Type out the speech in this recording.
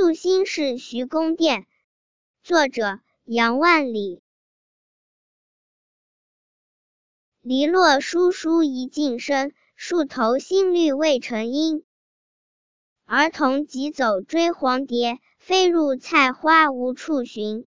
宿新市徐公店作者杨万里。篱落疏疏一径深树头新绿未成阴儿童急走追黄蝶飞入菜花无处寻